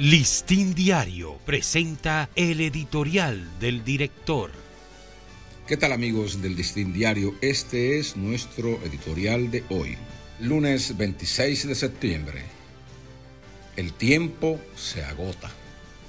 Listín Diario presenta el editorial del director. ¿Qué tal amigos del Listín Diario? Este es nuestro editorial de hoy, lunes 26 de septiembre. El tiempo se agota.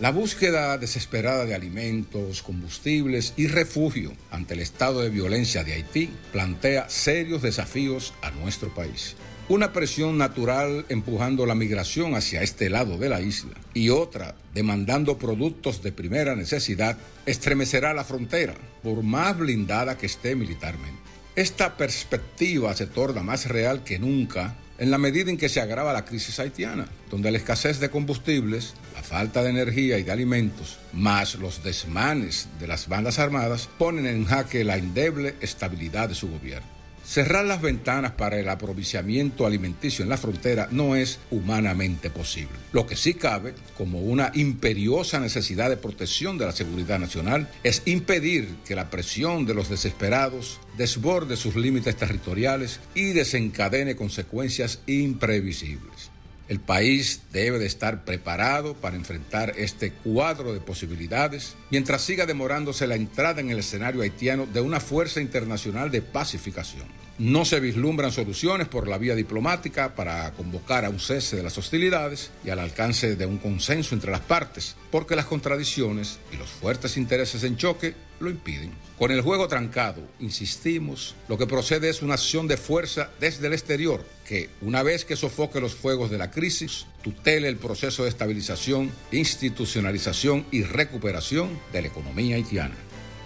La búsqueda desesperada de alimentos, combustibles y refugio ante el estado de violencia de Haití plantea serios desafíos a nuestro país una presión natural empujando la migración hacia este lado de la isla y otra demandando productos de primera necesidad, estremecerá la frontera, por más blindada que esté militarmente. Esta perspectiva se torna más real que nunca en la medida en que se agrava la crisis haitiana, donde la escasez de combustibles, la falta de energía y de alimentos, más los desmanes de las bandas armadas, ponen en jaque la endeble estabilidad de su gobierno. Cerrar las ventanas para el aprovechamiento alimenticio en la frontera no es humanamente posible. Lo que sí cabe, como una imperiosa necesidad de protección de la seguridad nacional, es impedir que la presión de los desesperados desborde sus límites territoriales y desencadene consecuencias imprevisibles. El país debe de estar preparado para enfrentar este cuadro de posibilidades mientras siga demorándose la entrada en el escenario haitiano de una fuerza internacional de pacificación. No se vislumbran soluciones por la vía diplomática para convocar a un cese de las hostilidades y al alcance de un consenso entre las partes, porque las contradicciones y los fuertes intereses en choque lo impiden. Con el juego trancado, insistimos, lo que procede es una acción de fuerza desde el exterior que, una vez que sofoque los fuegos de la crisis, tutele el proceso de estabilización, institucionalización y recuperación de la economía haitiana.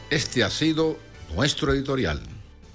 Este ha sido nuestro editorial.